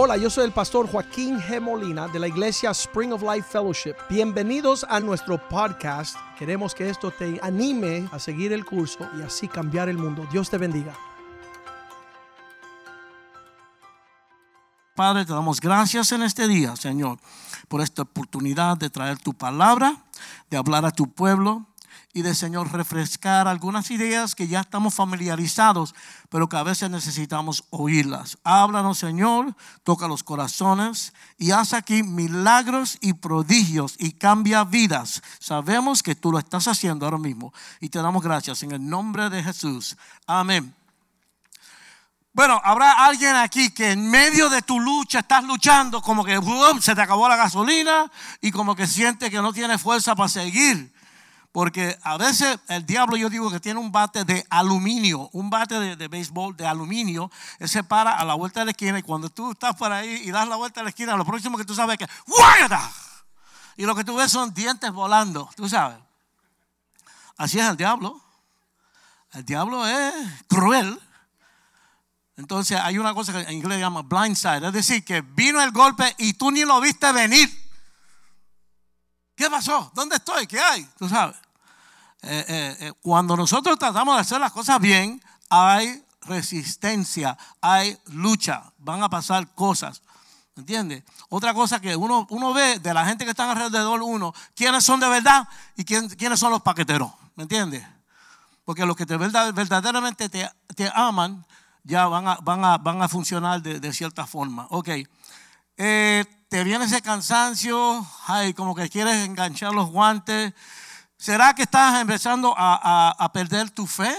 Hola, yo soy el pastor Joaquín G. Molina de la iglesia Spring of Life Fellowship. Bienvenidos a nuestro podcast. Queremos que esto te anime a seguir el curso y así cambiar el mundo. Dios te bendiga. Padre, te damos gracias en este día, Señor, por esta oportunidad de traer tu palabra, de hablar a tu pueblo y de, Señor, refrescar algunas ideas que ya estamos familiarizados, pero que a veces necesitamos oírlas. Háblanos, Señor, toca los corazones y haz aquí milagros y prodigios y cambia vidas. Sabemos que tú lo estás haciendo ahora mismo y te damos gracias en el nombre de Jesús. Amén. Bueno, habrá alguien aquí que en medio de tu lucha estás luchando como que se te acabó la gasolina y como que siente que no tiene fuerza para seguir. Porque a veces el diablo, yo digo que tiene un bate de aluminio, un bate de, béisbol de aluminio, él se para a la vuelta de la esquina y cuando tú estás por ahí y das la vuelta de la esquina, lo próximo que tú sabes es que ¡guarda! Y lo que tú ves son dientes volando, tú sabes. Así es el diablo. El diablo es cruel. Entonces hay una cosa que en inglés se llama blindside, es decir, que vino el golpe y tú ni lo viste venir. ¿Qué pasó? ¿Dónde estoy? ¿Qué hay? Tú sabes. Eh, eh, eh, cuando nosotros tratamos de hacer las cosas bien, hay resistencia, hay lucha, van a pasar cosas. ¿Entiendes? Otra cosa que uno, uno ve de la gente que están alrededor uno, quiénes son de verdad y quién, quiénes son los paqueteros. ¿Me entiendes? Porque los que te verdaderamente te, te aman ya van a, van a, van a funcionar de, de cierta forma. Ok. Te viene ese cansancio, ay, como que quieres enganchar los guantes. ¿Será que estás empezando a, a, a perder tu fe?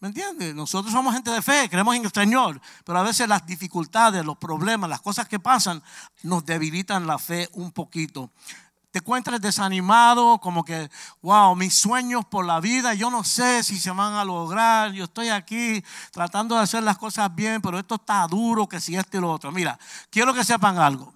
¿Me entiendes? Nosotros somos gente de fe, creemos en el Señor, pero a veces las dificultades, los problemas, las cosas que pasan nos debilitan la fe un poquito te encuentres desanimado, como que, wow, mis sueños por la vida, yo no sé si se van a lograr, yo estoy aquí tratando de hacer las cosas bien, pero esto está duro, que si esto y lo otro. Mira, quiero que sepan algo.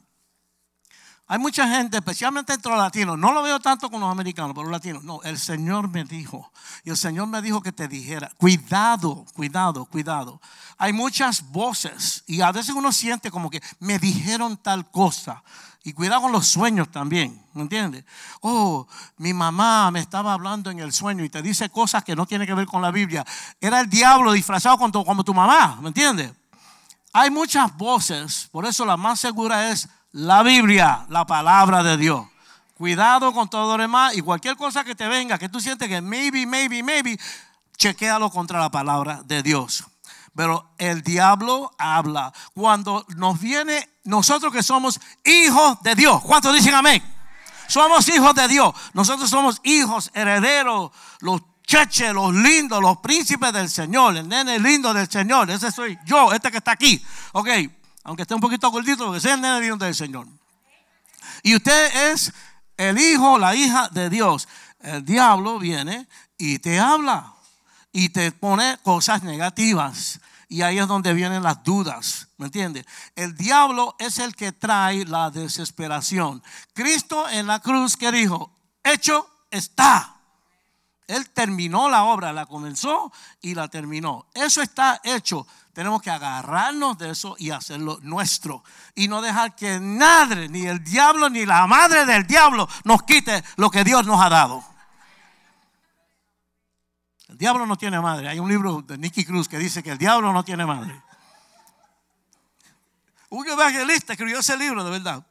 Hay mucha gente, especialmente entre los latinos, no lo veo tanto con los americanos, pero los latinos, no, el Señor me dijo, y el Señor me dijo que te dijera, cuidado, cuidado, cuidado. Hay muchas voces y a veces uno siente como que me dijeron tal cosa. Y cuidado con los sueños también, ¿me entiendes? Oh, mi mamá me estaba hablando en el sueño y te dice cosas que no tienen que ver con la Biblia. Era el diablo disfrazado como tu, mamá, ¿me entiendes? Hay muchas voces, por eso la más segura es la Biblia, la palabra de Dios. Cuidado con todo lo demás y cualquier cosa que te venga, que tú sientes que maybe, maybe, maybe, chequéalo contra la palabra de Dios. Pero el diablo habla. Cuando nos viene, nosotros que somos hijos de Dios. ¿Cuántos dicen amén? Somos hijos de Dios. Nosotros somos hijos, herederos, los cheches, los lindos, los príncipes del Señor. El nene lindo del Señor. Ese soy yo, este que está aquí. Ok, aunque esté un poquito gordito, porque sea el nene del Señor. Y usted es el hijo, la hija de Dios. El diablo viene y te habla y te pone cosas negativas. Y ahí es donde vienen las dudas, ¿me entiendes? El diablo es el que trae la desesperación. Cristo en la cruz que dijo, hecho está. Él terminó la obra, la comenzó y la terminó. Eso está hecho. Tenemos que agarrarnos de eso y hacerlo nuestro. Y no dejar que nadie, ni el diablo, ni la madre del diablo, nos quite lo que Dios nos ha dado. El diablo no tiene madre. Hay un libro de Nicky Cruz que dice que el diablo no tiene madre. Un evangelista escribió ese libro, de verdad.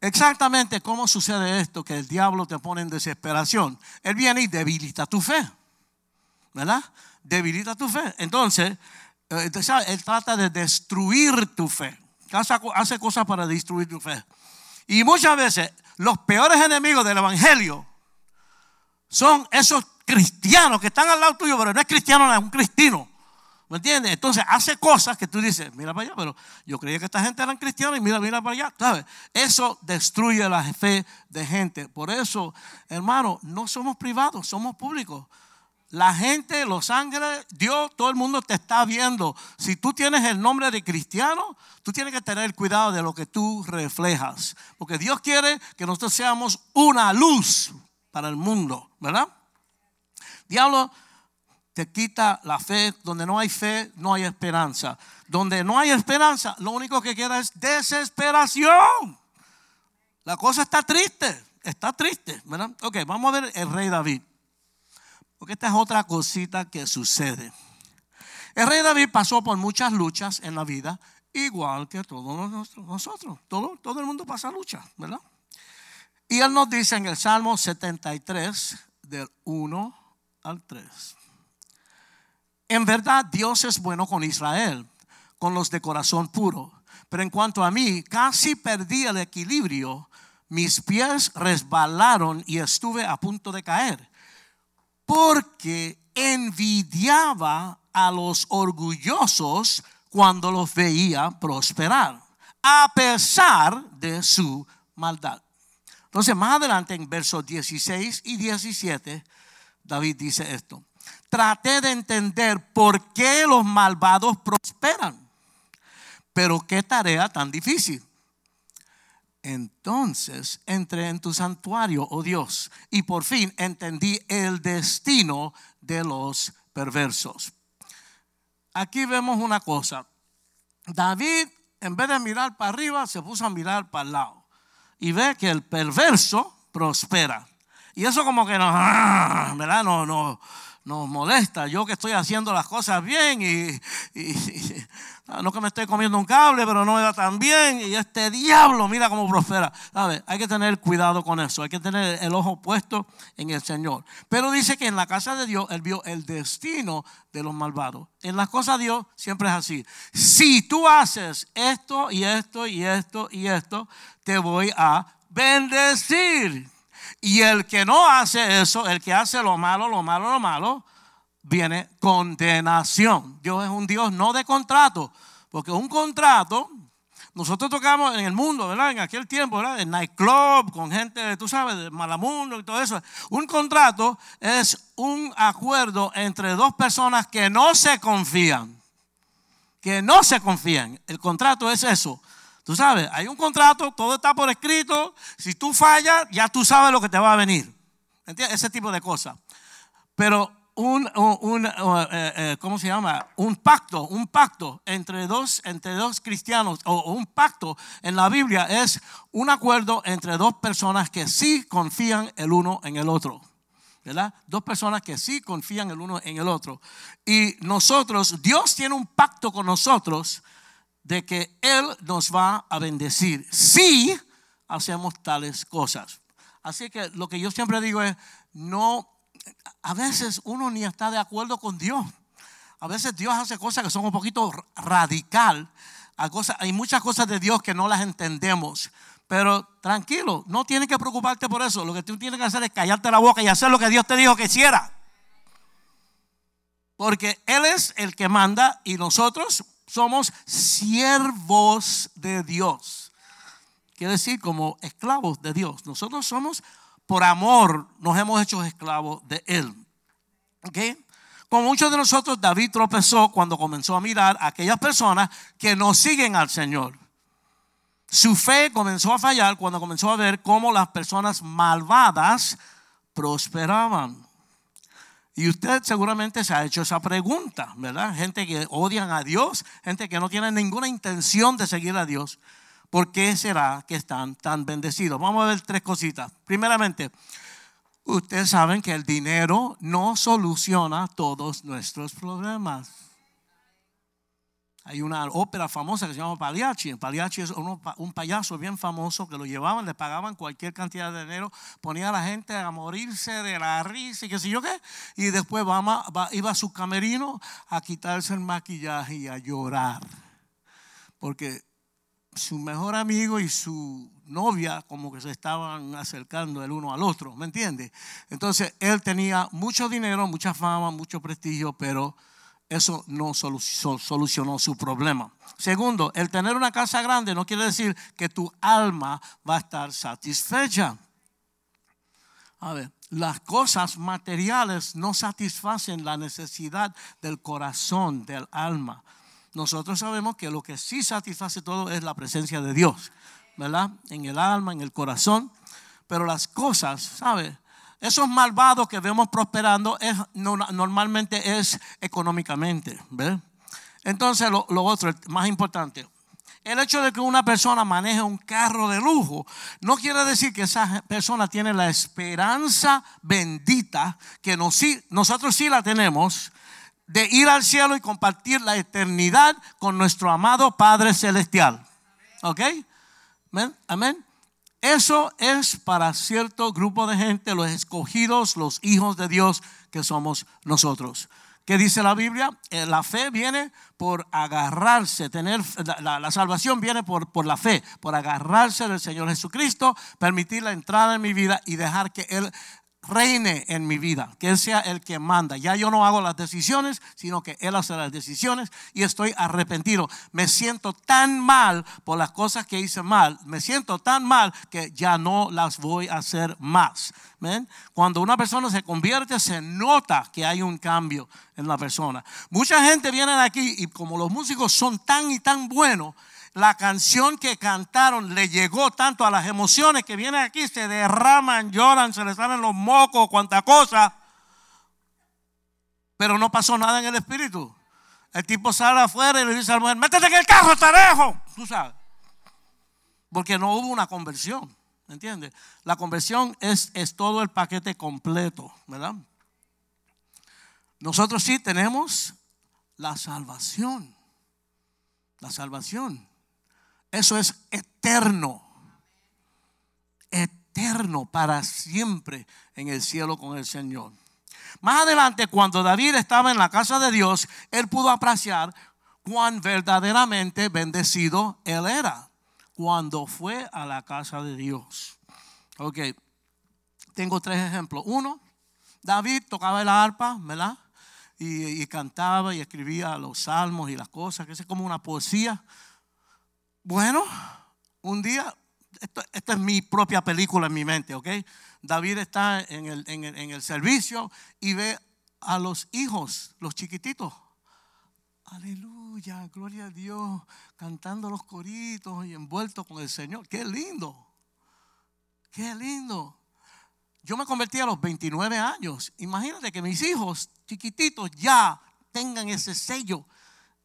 Exactamente cómo sucede esto, que el diablo te pone en desesperación. Él viene y debilita tu fe, ¿verdad? Debilita tu fe. Entonces, eh, él trata de destruir tu fe. Hace cosas para destruir tu fe. Y muchas veces los peores enemigos del Evangelio son esos cristianos que están al lado tuyo, pero no es cristiano, es un cristino. ¿Me entiendes? Entonces hace cosas que tú dices, mira para allá, pero yo creía que esta gente eran cristianos y mira, mira para allá. ¿Sabes? Eso destruye la fe de gente. Por eso, hermano, no somos privados, somos públicos. La gente, los ángeles, Dios, todo el mundo te está viendo. Si tú tienes el nombre de cristiano, tú tienes que tener cuidado de lo que tú reflejas. Porque Dios quiere que nosotros seamos una luz para el mundo, ¿verdad? Diablo te quita la fe. Donde no hay fe, no hay esperanza. Donde no hay esperanza, lo único que queda es desesperación. La cosa está triste, está triste, ¿verdad? Ok, vamos a ver el rey David. Porque esta es otra cosita que sucede. El rey David pasó por muchas luchas en la vida, igual que todos nosotros. Todo, todo el mundo pasa lucha, ¿verdad? Y él nos dice en el Salmo 73, del 1 al 3. En verdad, Dios es bueno con Israel, con los de corazón puro. Pero en cuanto a mí, casi perdí el equilibrio. Mis pies resbalaron y estuve a punto de caer. Porque envidiaba a los orgullosos cuando los veía prosperar, a pesar de su maldad. Entonces, más adelante en versos 16 y 17, David dice esto. Traté de entender por qué los malvados prosperan, pero qué tarea tan difícil. Entonces entré en tu santuario, oh Dios, y por fin entendí el destino de los perversos. Aquí vemos una cosa. David, en vez de mirar para arriba, se puso a mirar para el lado y ve que el perverso prospera. Y eso como que nos, ah, ¿verdad? No, no, nos molesta. Yo que estoy haciendo las cosas bien y, no que me estoy comiendo un cable, pero no me va tan bien. Y este diablo, mira cómo prospera. ¿Sabe? Hay que tener cuidado con eso. Hay que tener el ojo puesto en el Señor. Pero dice que en la casa de Dios él vio el destino de los malvados. En las cosas de Dios siempre es así. Si tú haces esto y esto y esto y esto, te voy a bendecir. Y el que no hace eso, el que hace lo malo, lo malo, lo malo, viene condenación. Dios es un Dios no de contrato, porque un contrato, nosotros tocamos en el mundo, ¿verdad? En aquel tiempo, ¿verdad? En nightclub, con gente, tú sabes, de malamundo y todo eso. Un contrato es un acuerdo entre dos personas que no se confían. Que no se confían. El contrato es eso. Tú sabes, hay un contrato, todo está por escrito. Si tú fallas, ya tú sabes lo que te va a venir. ¿Entiendes? Ese tipo de cosas. Pero un, un, eh, eh, ¿cómo se llama? Un pacto, un pacto entre dos, entre dos cristianos, o un pacto en la Biblia es un acuerdo entre dos personas que sí confían el uno en el otro. ¿verdad? Dos personas que sí confían el uno en el otro. Y nosotros, Dios tiene un pacto con nosotros de que Él nos va a bendecir si hacemos tales cosas. Así que lo que yo siempre digo es, no, a veces uno ni está de acuerdo con Dios. A veces Dios hace cosas que son un poquito radical. Hay muchas cosas de Dios que no las entendemos. Pero tranquilo, no tienes que preocuparte por eso. Lo que tú tienes que hacer es callarte la boca y hacer lo que Dios te dijo que hiciera. Porque Él es el que manda y nosotros somos siervos de Dios. Quiere decir como esclavos de Dios. Nosotros somos, por amor, nos hemos hecho esclavos de Él. ¿Ok? Con muchos de nosotros, David tropezó cuando comenzó a mirar a aquellas personas que no siguen al Señor. Su fe comenzó a fallar cuando comenzó a ver cómo las personas malvadas prosperaban. Y usted seguramente se ha hecho esa pregunta, ¿verdad? Gente que odian a Dios, gente que no tiene ninguna intención de seguir a Dios. ¿Por qué será que están tan bendecidos? Vamos a ver tres cositas. Primeramente, ustedes saben que el dinero no soluciona todos nuestros problemas. Hay una ópera famosa que se llama Pagliacci. Pagliacci es un payaso bien famoso que lo llevaban, le pagaban cualquier cantidad de dinero, ponía a la gente a morirse de la risa y qué sé yo qué. Y después iba a su camerino a quitarse el maquillaje y a llorar. Porque su mejor amigo y su novia como que se estaban acercando el uno al otro, ¿me entiende? Entonces él tenía mucho dinero, mucha fama, mucho prestigio, pero eso no solucionó su problema. Segundo, el tener una casa grande no quiere decir que tu alma va a estar satisfecha. A ver, las cosas materiales no satisfacen la necesidad del corazón, del alma. Nosotros sabemos que lo que sí satisface todo es la presencia de Dios, ¿verdad? En el alma, en el corazón. Pero las cosas, ¿sabes? esos malvados que vemos prosperando es, normalmente es económicamente. Entonces, lo, lo otro, más importante, el hecho de que una persona maneje un carro de lujo no quiere decir que esa persona tiene la esperanza bendita que nosotros sí la tenemos de ir al cielo y compartir la eternidad con nuestro amado Padre Celestial. ¿Ok? Amén. Eso es para cierto grupo de gente, los escogidos, los hijos de Dios que somos nosotros. ¿Qué dice la Biblia? Eh, la fe viene por agarrarse, tener la, salvación viene por, por la fe, por agarrarse del Señor Jesucristo, permitir la entrada en mi vida y dejar que Él reine en mi vida, que Él sea el que manda. Ya yo no hago las decisiones, sino que Él hace las decisiones y estoy arrepentido. Me siento tan mal por las cosas que hice mal, me siento tan mal que ya no las voy a hacer más. Cuando una persona se convierte, se nota que hay un cambio en la persona. Mucha gente viene aquí y como los músicos son tan y tan buenos, la canción que cantaron le llegó tanto a las emociones que vienen aquí, se derraman, lloran, se les salen los mocos, cuanta cosa. Pero no pasó nada en el espíritu. El tipo sale afuera y le dice a la mujer, métete en el carro, tarejo. Tú sabes. Porque no hubo una conversión. ¿Entiendes? La conversión es, es todo el paquete completo, ¿verdad? Nosotros sí tenemos la salvación. La salvación. Eso es eterno. Eterno para siempre en el cielo con el Señor. Más adelante, cuando David estaba en la casa de Dios, él pudo apreciar cuán verdaderamente bendecido él era cuando fue a la casa de Dios. Ok, tengo tres ejemplos. Uno, David tocaba el arpa, ¿verdad? Y, y, cantaba y escribía los salmos y las cosas, que es como una poesía. Bueno, un día, esto, esta es mi propia película en mi mente, ¿ok? David está en el, en, el, en el servicio y ve a los hijos, los chiquititos. Aleluya, gloria a Dios, cantando los coritos y envueltos con el Señor. Qué lindo, qué lindo. Yo me convertí a los 29 años. Imagínate que mis hijos chiquititos ya tengan ese sello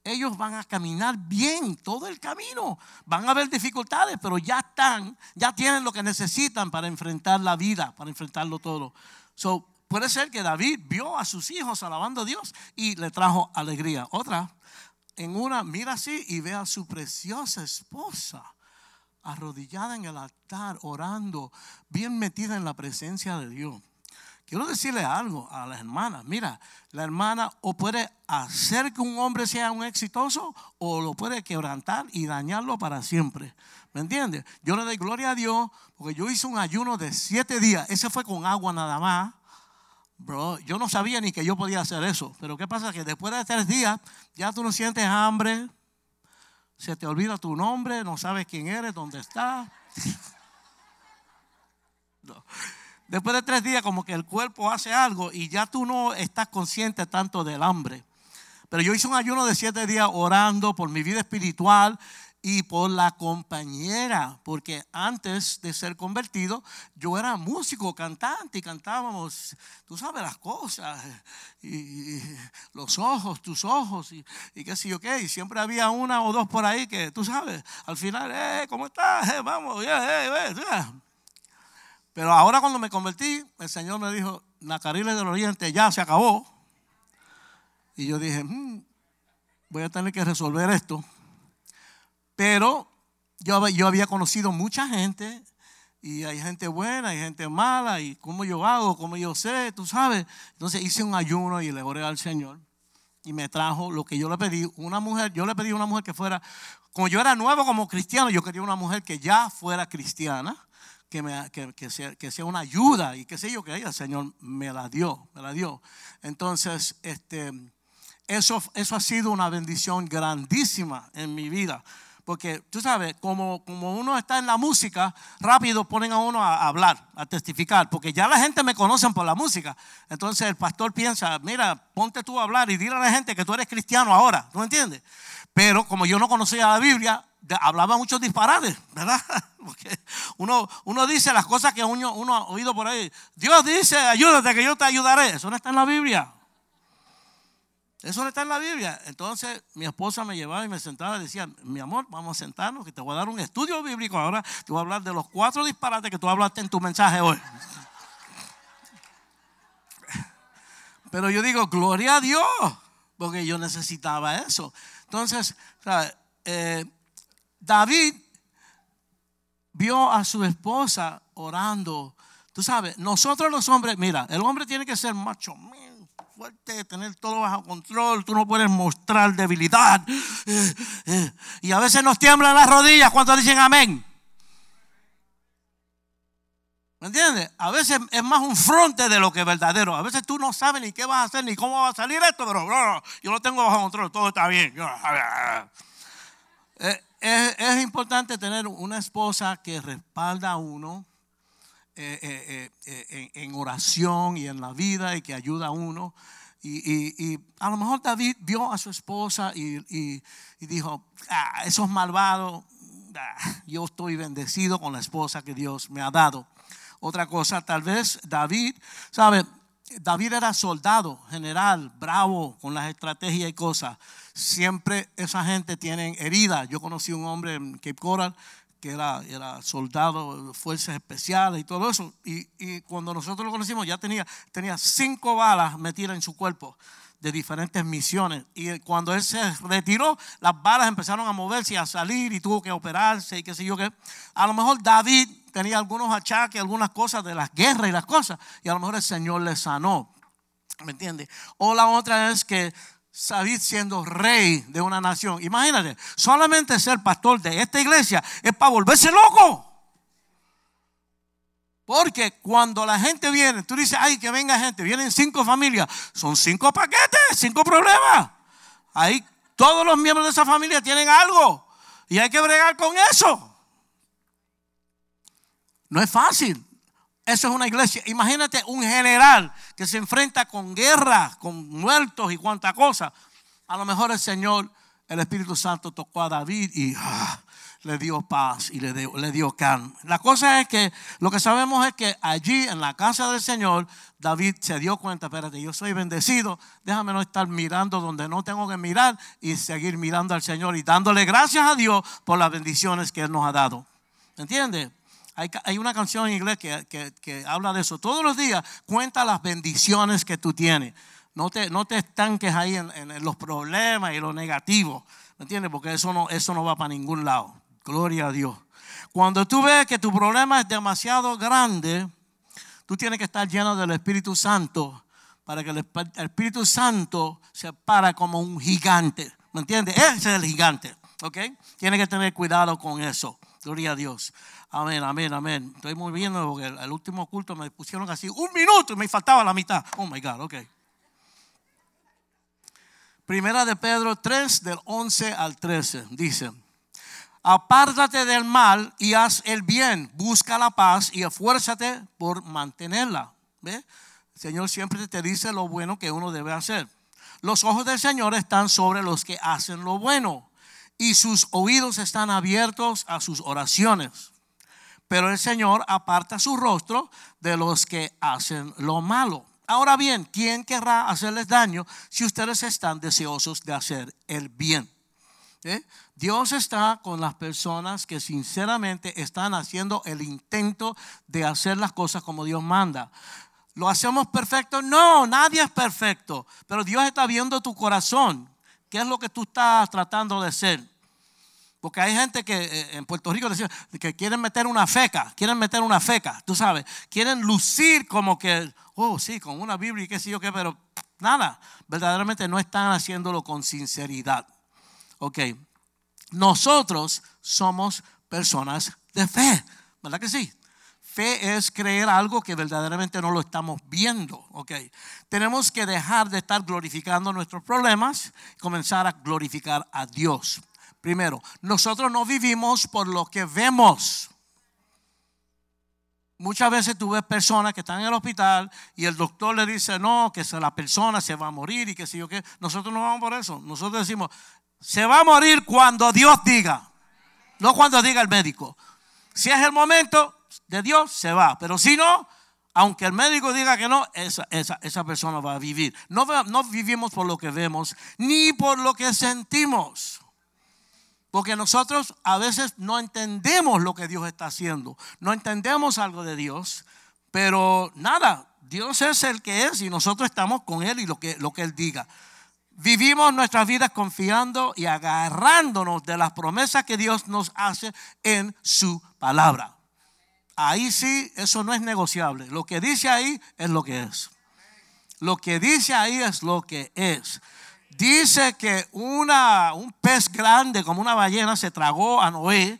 ellos van a caminar bien todo el camino. Van a haber dificultades, pero ya están, ya tienen lo que necesitan para enfrentar la vida, para enfrentarlo todo. So, puede ser que David vio a sus hijos alabando a Dios y le trajo alegría. Otra, en una, mira así y ve a su preciosa esposa arrodillada en el altar, orando, bien metida en la presencia de Dios. Quiero decirle algo a las hermanas. Mira, la hermana o puede hacer que un hombre sea un exitoso o lo puede quebrantar y dañarlo para siempre. ¿Me entiendes? Yo le doy gloria a Dios porque yo hice un ayuno de siete días. Ese fue con agua nada más. Bro, yo no sabía ni que yo podía hacer eso. Pero ¿qué pasa? Que después de tres días ya tú no sientes hambre. Se te olvida tu nombre, no sabes quién eres, dónde estás. no. Después de tres días como que el cuerpo hace algo y ya tú no estás consciente tanto del hambre. Pero yo hice un ayuno de siete días orando por mi vida espiritual y por la compañera, porque antes de ser convertido yo era músico, cantante y cantábamos, tú sabes las cosas, y, los ojos, tus ojos, y, qué sé yo qué, y siempre había una o dos por ahí que tú sabes, al final, eh, ¿cómo estás? Eh, vamos, eh, eh, eh. Pero ahora cuando me convertí, el Señor me dijo, Nacariles del Oriente ya se acabó. Y yo dije, hmm, voy a tener que resolver esto. Pero yo, yo había conocido mucha gente y hay gente buena, hay gente mala, y cómo yo hago, cómo yo sé, tú sabes. Entonces hice un ayuno y le oré al Señor y me trajo lo que yo le pedí. Una mujer, yo le pedí a una mujer que fuera, como yo era nuevo como cristiano, yo quería una mujer que ya fuera cristiana que, me, que, sea, que sea una ayuda y qué sé yo que el Señor me la dio, me la dio. Entonces, este, eso, eso ha sido una bendición grandísima en mi vida. Porque tú sabes, como, como uno está en la música, rápido ponen a uno a, hablar, a testificar, porque ya la gente me conocen por la música. Entonces el pastor piensa, mira, ponte tú a hablar y dile a la gente que tú eres cristiano ahora, ¿tú entiendes? Pero como yo no conocía la Biblia, hablaba muchos disparates, ¿verdad? Porque uno, uno dice las cosas que uno, uno ha oído por ahí. Dios dice, ayúdate que yo te ayudaré. Eso no está en la Biblia. Eso no está en la Biblia. Entonces mi esposa me llevaba y me sentaba y decía, mi amor, vamos a sentarnos, que te voy a dar un estudio bíblico. Ahora te voy a hablar de los cuatro disparates que tú hablaste en tu mensaje hoy. Pero yo digo, gloria a Dios, porque yo necesitaba eso. Entonces, eh, David vio a su esposa orando. Tú sabes, nosotros los hombres, mira, el hombre tiene que ser macho, fuerte, tener todo bajo control. Tú no puedes mostrar debilidad. Eh, eh, y a veces nos tiemblan las rodillas cuando dicen amén. ¿Me entiendes? A veces es más un fronte de lo que es verdadero. A veces tú no sabes ni qué vas a hacer ni cómo va a salir esto, pero yo lo tengo bajo control, todo está bien. Eh, es, importante tener una esposa que respalda a uno eh, eh, en, oración y en la vida y que ayuda a uno. Y, a lo mejor David vio a su esposa y, dijo, ah, esos malvados, ah, yo estoy bendecido con la esposa que Dios me ha dado. Otra cosa, tal vez David, ¿sabe? David era soldado, general, bravo con las estrategias y cosas. Siempre esa gente tiene heridas. Yo conocí un hombre en Cape Coral que era, era soldado de fuerzas especiales y todo eso. Y, y, cuando nosotros lo conocimos ya tenía, tenía cinco balas metidas en su cuerpo de diferentes misiones. Y cuando él se retiró, las balas empezaron a moverse y a salir y tuvo que operarse y qué sé yo qué. A lo mejor David tenía algunos achaques, algunas cosas de las guerras y las cosas, y a lo mejor el Señor le sanó. ¿Me entiende? O la otra es que David siendo rey de una nación. Imagínate, solamente ser pastor de esta iglesia es para volverse loco. Porque cuando la gente viene, tú dices, ay, que venga gente, vienen cinco familias, son cinco paquetes, cinco problemas. Ahí todos los miembros de esa familia tienen algo y hay que bregar con eso. No es fácil. Eso es una iglesia. Imagínate un general que se enfrenta con guerra, con muertos y cuánta cosa. A lo mejor el Señor, el Espíritu Santo tocó a David y ah, le dio paz y le dio, le dio calma. La cosa es que lo que sabemos es que allí en la casa del Señor, David se dio cuenta, espérate, yo soy bendecido, déjame no estar mirando donde no tengo que mirar y seguir mirando al Señor y dándole gracias a Dios por las bendiciones que Él nos ha dado. ¿Entiendes? Hay, una canción en inglés que, habla de eso. Todos los días cuenta las bendiciones que tú tienes. No te, no te estanques ahí en, los problemas y lo negativo. ¿Me entiendes? Porque eso no, eso no va para ningún lado. Gloria a Dios. Cuando tú ves que tu problema es demasiado grande, tú tienes que estar lleno del Espíritu Santo para que el Espíritu Santo se para como un gigante. ¿Me entiendes? Ese es el gigante. ¿Ok? Tienes que tener cuidado con eso. Gloria a Dios. Amén, amén, amén. Estoy muy bien porque el, último culto me pusieron así un minuto y me faltaba la mitad. Oh my God, ok. Primera de Pedro 3, del 11 al 13, dice apártate del mal y haz el bien, busca la paz y esfuérzate por mantenerla. ¿Ve? El Señor siempre te dice lo bueno que uno debe hacer. Los ojos del Señor están sobre los que hacen lo bueno y sus oídos están abiertos a sus oraciones. Pero el Señor aparta su rostro de los que hacen lo malo. Ahora bien, ¿quién querrá hacerles daño si ustedes están deseosos de hacer el bien? ¿Eh? Dios está con las personas que sinceramente están haciendo el intento de hacer las cosas como Dios manda. ¿Lo hacemos perfecto? No, nadie es perfecto. Pero Dios está viendo tu corazón. ¿Qué es lo que tú estás tratando de ser? Porque hay gente que eh, en Puerto Rico decía, que quieren meter una feca, quieren meter una feca, tú sabes, quieren lucir como que, oh sí, con una Biblia y qué sé yo qué, pero nada, verdaderamente no están haciéndolo con sinceridad. Ok, nosotros somos personas de fe, ¿verdad que sí? Fe es creer algo que verdaderamente no lo estamos viendo, ok. Tenemos que dejar de estar glorificando nuestros problemas y comenzar a glorificar a Dios. Primero, nosotros no vivimos por lo que vemos. Muchas veces tú ves personas que están en el hospital y el doctor le dice, no, que la persona se va a morir y que si yo qué. Nosotros no vamos por eso. Nosotros decimos, se va a morir cuando Dios diga. No cuando diga el médico. Si es el momento de Dios, se va. Pero si no, aunque el médico diga que no, esa, esa, persona va a vivir. No, no vivimos por lo que vemos, ni por lo que sentimos. Porque nosotros a veces no entendemos lo que Dios está haciendo. No entendemos algo de Dios. Pero nada, Dios es el que es y nosotros estamos con Él y lo que, lo que Él diga. Vivimos nuestras vidas confiando y agarrándonos de las promesas que Dios nos hace en su palabra. Ahí sí, eso no es negociable. Lo que dice ahí es lo que es. Lo que dice ahí es lo que es. Dice que una, un pez grande como una ballena se tragó a Noé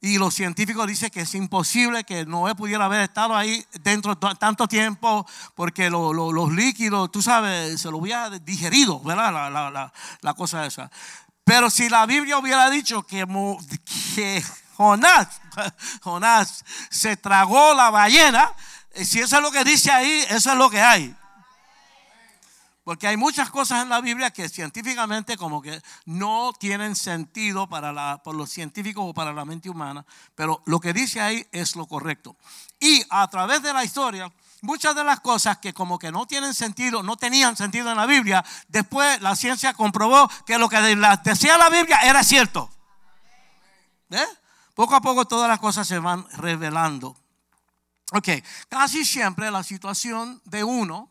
y los científicos dicen que es imposible que Noé pudiera haber estado ahí dentro de tanto tiempo porque los líquidos, tú sabes, se lo hubiera digerido, ¿verdad? La, la, la, cosa esa. Pero si la Biblia hubiera dicho que, que Jonás, Jonás se tragó la ballena, eh, si eso es lo que dice ahí, eso es lo que hay. Porque hay muchas cosas en la Biblia que científicamente como que no tienen sentido para la, los científicos o para la mente humana, pero lo que dice ahí es lo correcto. Y a través de la historia, muchas de las cosas que como que no tienen sentido, no tenían sentido en la Biblia, después la ciencia comprobó que lo que decía la Biblia era cierto. Poco a poco todas las cosas se van revelando. Ok, casi siempre la situación de uno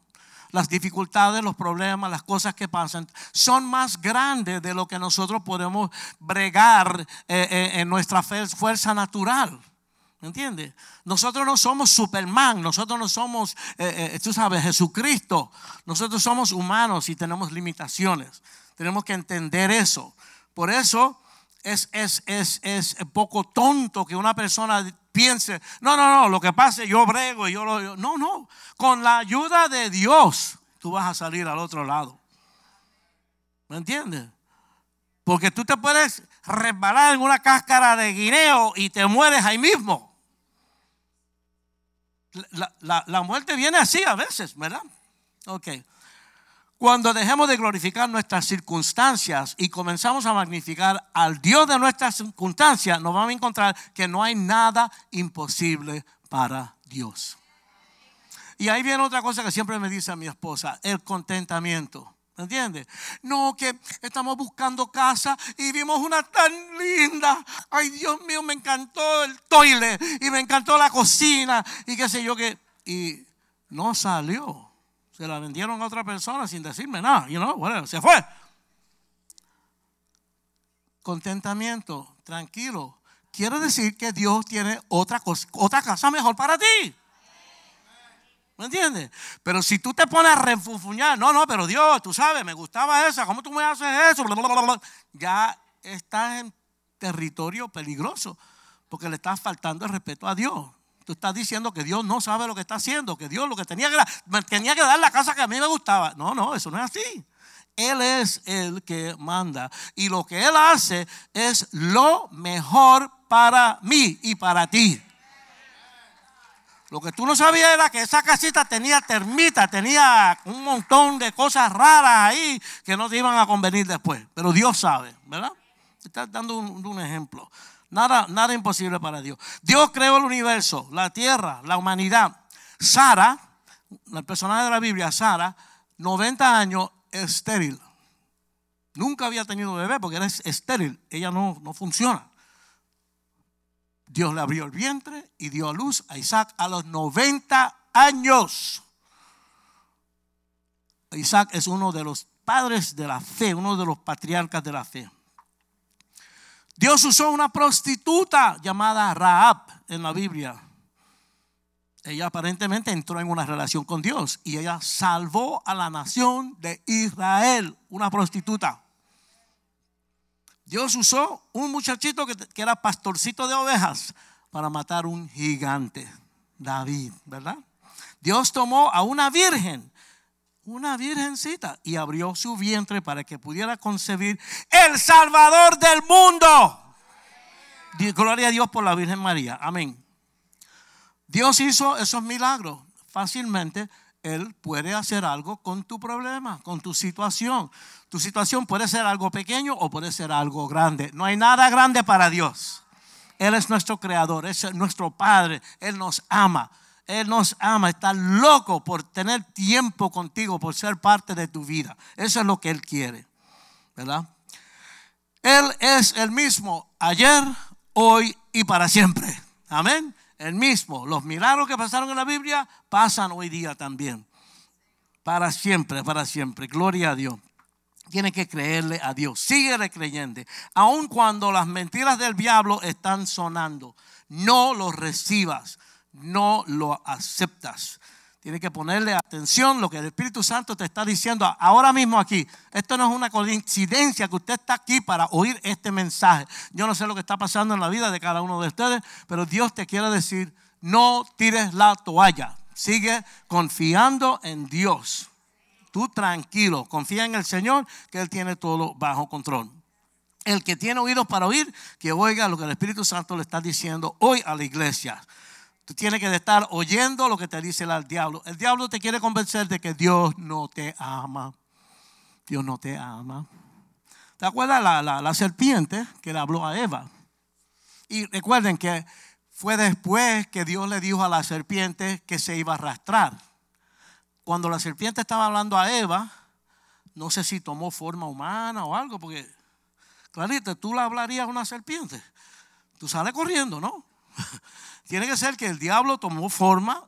las dificultades, los problemas, las cosas que pasan, son más grandes de lo que nosotros podemos bregar eh, eh, en nuestra fuerza natural. ¿Me entiendes? Nosotros no somos Superman, nosotros no somos, eh, tú sabes, Jesucristo. Nosotros somos humanos y tenemos limitaciones. Tenemos que entender eso. Por eso es, es, es, es poco tonto que una persona piense, no, no, no, lo que pase yo brego y yo lo... no, no, con la ayuda de Dios tú vas a salir al otro lado. ¿Me entiendes? Porque tú te puedes resbalar en una cáscara de guineo y te mueres ahí mismo. La, la, la muerte viene así a veces, ¿verdad? Ok. Cuando dejemos de glorificar nuestras circunstancias y comenzamos a magnificar al Dios de nuestras circunstancias, nos vamos a encontrar que no hay nada imposible para Dios. Y ahí viene otra cosa que siempre me dice mi esposa, el contentamiento. ¿Me entiendes? No, que estamos buscando casa y vimos una tan linda. Ay, Dios mío, me encantó el toilet y me encantó la cocina y qué sé yo qué. Y no salió se la vendieron a otra persona sin decirme nada. You know, bueno, se fue. Contentamiento, tranquilo. Quiere decir que Dios tiene otra, cosa, otra casa mejor para ti. ¿Me entiendes? Pero si tú te pones a refunfuñar, no, no, pero Dios, tú sabes, me gustaba esa, ¿cómo tú me haces eso? Ya estás en territorio peligroso porque le estás faltando el respeto a Dios. Tú estás diciendo que Dios no sabe lo que está haciendo, que Dios lo que tenía que dar, tenía que dar la casa que a mí me gustaba. No, no, eso no es así. Él es el que manda. Y lo que Él hace es lo mejor para mí y para ti. Lo que tú no sabías era que esa casita tenía termita, tenía un montón de cosas raras ahí que no te iban a convenir después. Pero Dios sabe, ¿verdad? Te estás dando un ejemplo. Nada, nada imposible para Dios. Dios creó el universo, la tierra, la humanidad. Sara, el personaje de la Biblia, Sara, 90 años, estéril. Nunca había tenido bebé porque era estéril. Ella no, no funciona. Dios le abrió el vientre y dio a luz a Isaac a los 90 años. Isaac es uno de los padres de la fe, uno de los patriarcas de la fe. Dios usó una prostituta llamada Raab en la Biblia. Ella aparentemente entró en una relación con Dios y ella salvó a la nación de Israel, una prostituta. Dios usó un muchachito que, era pastorcito de ovejas para matar un gigante, David, ¿verdad? Dios tomó a una virgen una virgencita y abrió su vientre para que pudiera concebir el Salvador del mundo. Gloria a Dios por la Virgen María. Amén. Dios hizo esos milagros. Fácilmente Él puede hacer algo con tu problema, con tu situación. Tu situación puede ser algo pequeño o puede ser algo grande. No hay nada grande para Dios. Él es nuestro creador, es nuestro Padre, Él nos ama. Él nos ama, está loco por tener tiempo contigo, por ser parte de tu vida. Eso es lo que Él quiere, ¿verdad? Él es el mismo ayer, hoy y para siempre. Amén. El mismo. Los milagros que pasaron en la Biblia pasan hoy día también. Para siempre, para siempre. Gloria a Dios. Tiene que creerle a Dios. Síguele creyendo. Aun cuando las mentiras del diablo están sonando, no los recibas no lo aceptas. Tienes que ponerle atención lo que el Espíritu Santo te está diciendo ahora mismo aquí. Esto no es una coincidencia que usted está aquí para oír este mensaje. Yo no sé lo que está pasando en la vida de cada uno de ustedes, pero Dios te quiere decir, no tires la toalla. Sigue confiando en Dios. Tú tranquilo, confía en el Señor, que Él tiene todo bajo control. El que tiene oídos para oír, que oiga lo que el Espíritu Santo le está diciendo hoy a la iglesia. Tú tienes que estar oyendo lo que te dice el diablo. El diablo te quiere convencer de que Dios no te ama. Dios no te ama. ¿Te acuerdas la, la, serpiente que le habló a Eva? Y recuerden que fue después que Dios le dijo a la serpiente que se iba a arrastrar. Cuando la serpiente estaba hablando a Eva, no sé si tomó forma humana o algo, porque, clarito, tú le hablarías a una serpiente. Tú sales corriendo, ¿no? Tiene que ser que el diablo tomó forma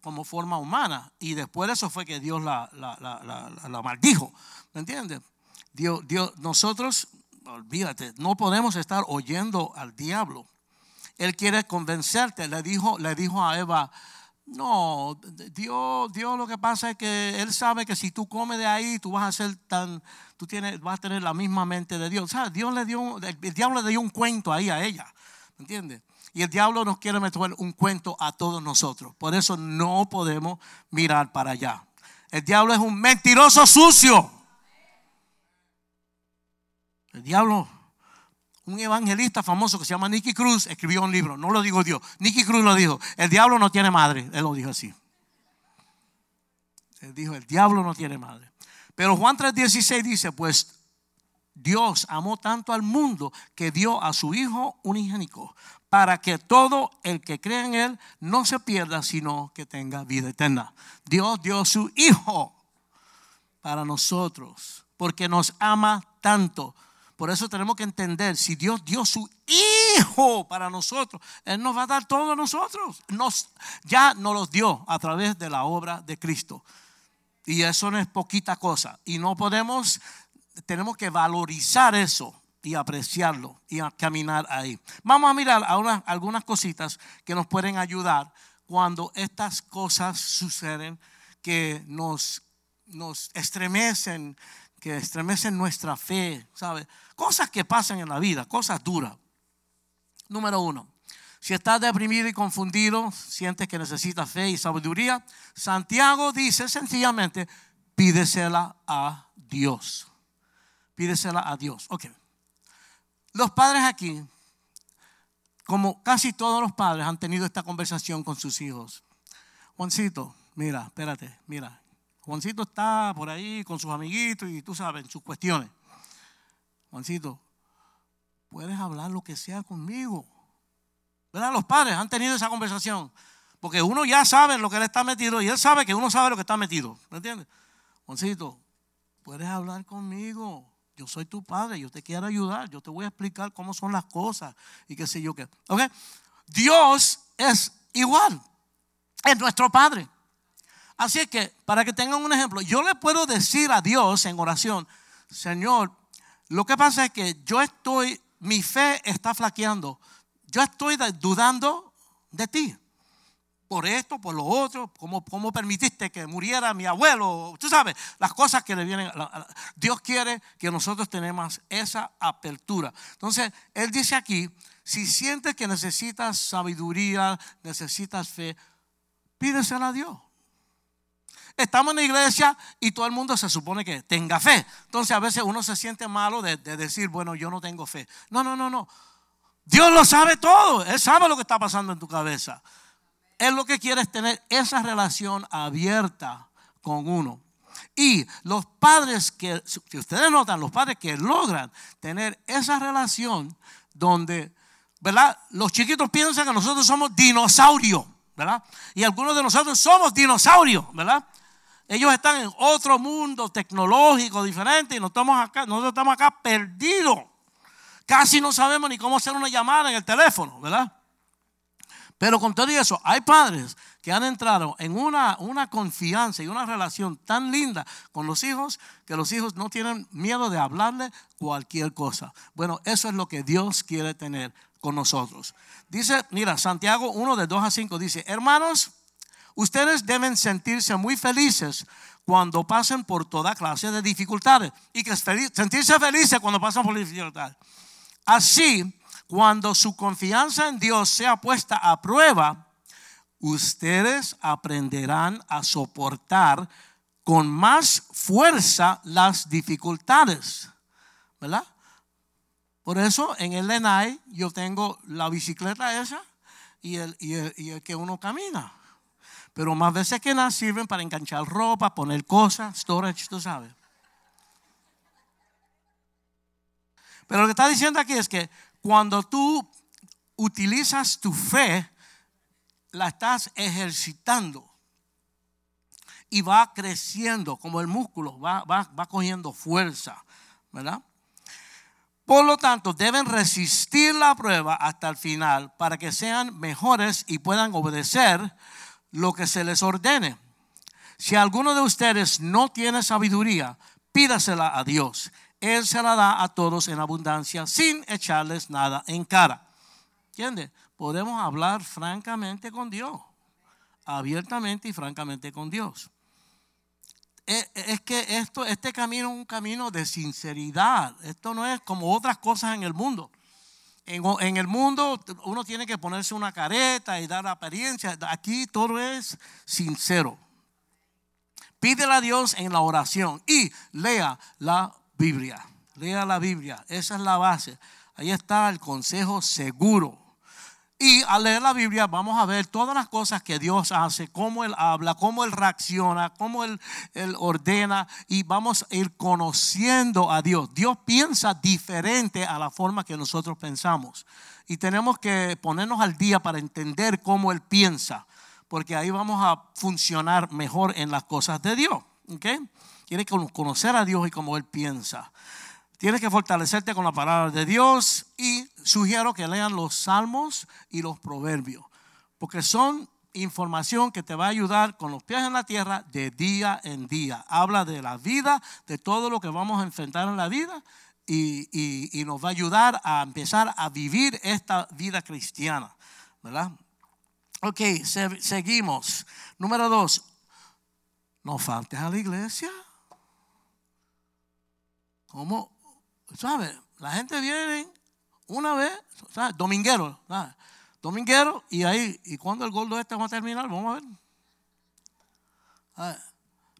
como forma humana y después de eso fue que Dios la, la, maldijo. ¿Me entiendes? Dios, Dios, nosotros, olvídate, no podemos estar oyendo al diablo. Él quiere convencerte. Le dijo, le dijo a Eva, no, Dios, Dios lo que pasa es que Él sabe que si tú comes de ahí, tú vas a ser tan, tú tienes, vas a tener la misma mente de Dios. ¿Sabes? Dios le dio, el diablo le dio un cuento ahí a ella. ¿Me entiendes? Y el diablo nos quiere meter un cuento a todos nosotros. Por eso no podemos mirar para allá. El diablo es un mentiroso sucio. El diablo, un evangelista famoso que se llama Nicky Cruz, escribió un libro. No lo digo Dios. Nicky Cruz lo dijo. El diablo no tiene madre. Él lo dijo así. Él dijo, el diablo no tiene madre. Pero Juan 3:16 dice, pues Dios amó tanto al mundo que dio a su Hijo unigénico para que todo el que cree en Él no se pierda, sino que tenga vida eterna. Dios dio su Hijo para nosotros, porque nos ama tanto. Por eso tenemos que entender, si Dios dio su Hijo para nosotros, Él nos va a dar todo a nosotros. Nos, ya nos los dio a través de la obra de Cristo. Y eso no es poquita cosa. Y no podemos, tenemos que valorizar eso y apreciarlo y a caminar ahí. Vamos a mirar algunas cositas que nos pueden ayudar cuando estas cosas suceden que nos, nos estremecen, que estremecen nuestra fe, ¿sabe? Cosas que pasan en la vida, cosas duras. Número uno, si estás deprimido y confundido, sientes que necesitas fe y sabiduría, Santiago dice sencillamente, pídesela a Dios. Pídesela a Dios. Ok. Los padres aquí, como casi todos los padres, han tenido esta conversación con sus hijos. Juancito, mira, espérate, mira. Juancito está por ahí con sus amiguitos y tú sabes, sus cuestiones. Juancito, puedes hablar lo que sea conmigo. ¿Verdad? Los padres han tenido esa conversación. Porque uno ya sabe lo que él está metido y él sabe que uno sabe lo que está metido. ¿Me entiendes? Juancito, puedes hablar conmigo yo soy tu padre, yo te quiero ayudar, yo te voy a explicar cómo son las cosas y qué sé yo qué. ¿Ok? Dios es igual, es nuestro padre. Así que, para que tengan un ejemplo, yo le puedo decir a Dios en oración, Señor, lo que pasa es que yo estoy, mi fe está flaqueando, yo estoy dudando de ti por esto, por lo otro, cómo, cómo permitiste que muriera mi abuelo, tú sabes, las cosas que le vienen. Dios quiere que nosotros tenemos esa apertura. Entonces, Él dice aquí, si sientes que necesitas sabiduría, necesitas fe, pídesela a Dios. Estamos en la iglesia y todo el mundo se supone que tenga fe. Entonces a veces uno se siente malo de, de decir, bueno, yo no tengo fe. No, no, no, no. Dios lo sabe todo. Él sabe lo que está pasando en tu cabeza. Él lo que quiere es tener esa relación abierta con uno. Y los padres que, si ustedes notan, los padres que logran tener esa relación donde ¿verdad? Los chiquitos piensan que nosotros somos dinosaurios, ¿verdad? Y algunos de nosotros somos dinosaurios, ¿verdad? Ellos están en otro mundo tecnológico diferente y nosotros estamos acá, nosotros estamos acá perdidos. Casi no sabemos ni cómo hacer una llamada en el teléfono, ¿verdad? Pero con todo eso, hay padres que han entrado en una, una confianza y una relación tan linda con los hijos que los hijos no tienen miedo de hablarle cualquier cosa. Bueno, eso es lo que Dios quiere tener con nosotros. Dice, mira, Santiago 1 de 2 a 5 dice, hermanos, ustedes deben sentirse muy felices cuando pasen por toda clase de dificultades y que sentirse felices cuando pasan por dificultades. Así, cuando su confianza en Dios sea puesta a prueba, ustedes aprenderán a soportar con más fuerza las dificultades. ¿Verdad? Por eso en el Lenai yo tengo la bicicleta esa y el, y el, que uno camina. Pero más veces que nada sirven para enganchar ropa, poner cosas, storage, tú sabes. Pero lo que está diciendo aquí es que cuando tú utilizas tu fe, la estás ejercitando y va creciendo como el músculo, va, va, cogiendo fuerza, ¿verdad? Por lo tanto, deben resistir la prueba hasta el final para que sean mejores y puedan obedecer lo que se les ordene. Si alguno de ustedes no tiene sabiduría, pídasela a Dios. Él se la da a todos en abundancia sin echarles nada en cara. ¿Entiendes? podemos hablar francamente con Dios, abiertamente y francamente con Dios. E, es que esto, este camino es un camino de sinceridad. Esto no es como otras cosas en el mundo. En, el mundo uno tiene que ponerse una careta y dar apariencia. Aquí todo es sincero. Pídele a Dios en la oración y lea la Biblia. Lea la Biblia. Esa es la base. Ahí está el consejo seguro. Y al leer la Biblia vamos a ver todas las cosas que Dios hace, cómo Él habla, cómo Él reacciona, cómo Él, ordena y vamos a ir conociendo a Dios. Dios piensa diferente a la forma que nosotros pensamos. Y tenemos que ponernos al día para entender cómo Él piensa, porque ahí vamos a funcionar mejor en las cosas de Dios. ¿okay? Tienes que conocer a Dios y cómo Él piensa. Tienes que fortalecerte con la palabra de Dios y sugiero que lean los salmos y los proverbios, porque son información que te va a ayudar con los pies en la tierra de día en día. Habla de la vida, de todo lo que vamos a enfrentar en la vida y, nos va a ayudar a empezar a vivir esta vida cristiana, ¿verdad? Ok, seguimos. Número dos, no faltes a la iglesia. ¿Cómo? ¿sabes? La gente viene una vez, ¿sabes? Dominguero, ¿sabes? Dominguero, y ahí, ¿y cuando el gordo este va a terminar? Vamos a ver.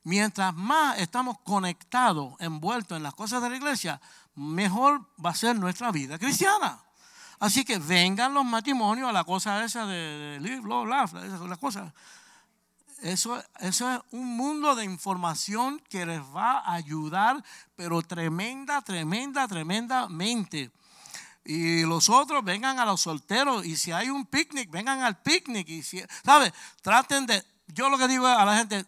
Mientras más estamos conectados, envueltos en las cosas de la iglesia, mejor va a ser nuestra vida cristiana. Así que vengan los matrimonios a la cosa esa de, live, love, laugh, las cosas. Eso, eso es un mundo de información que les va a ayudar, pero tremenda, tremenda, tremendamente. Y los otros vengan a los solteros y si hay un picnic, vengan al picnic. Y si, ¿sabes? Traten de, yo lo que digo a la gente,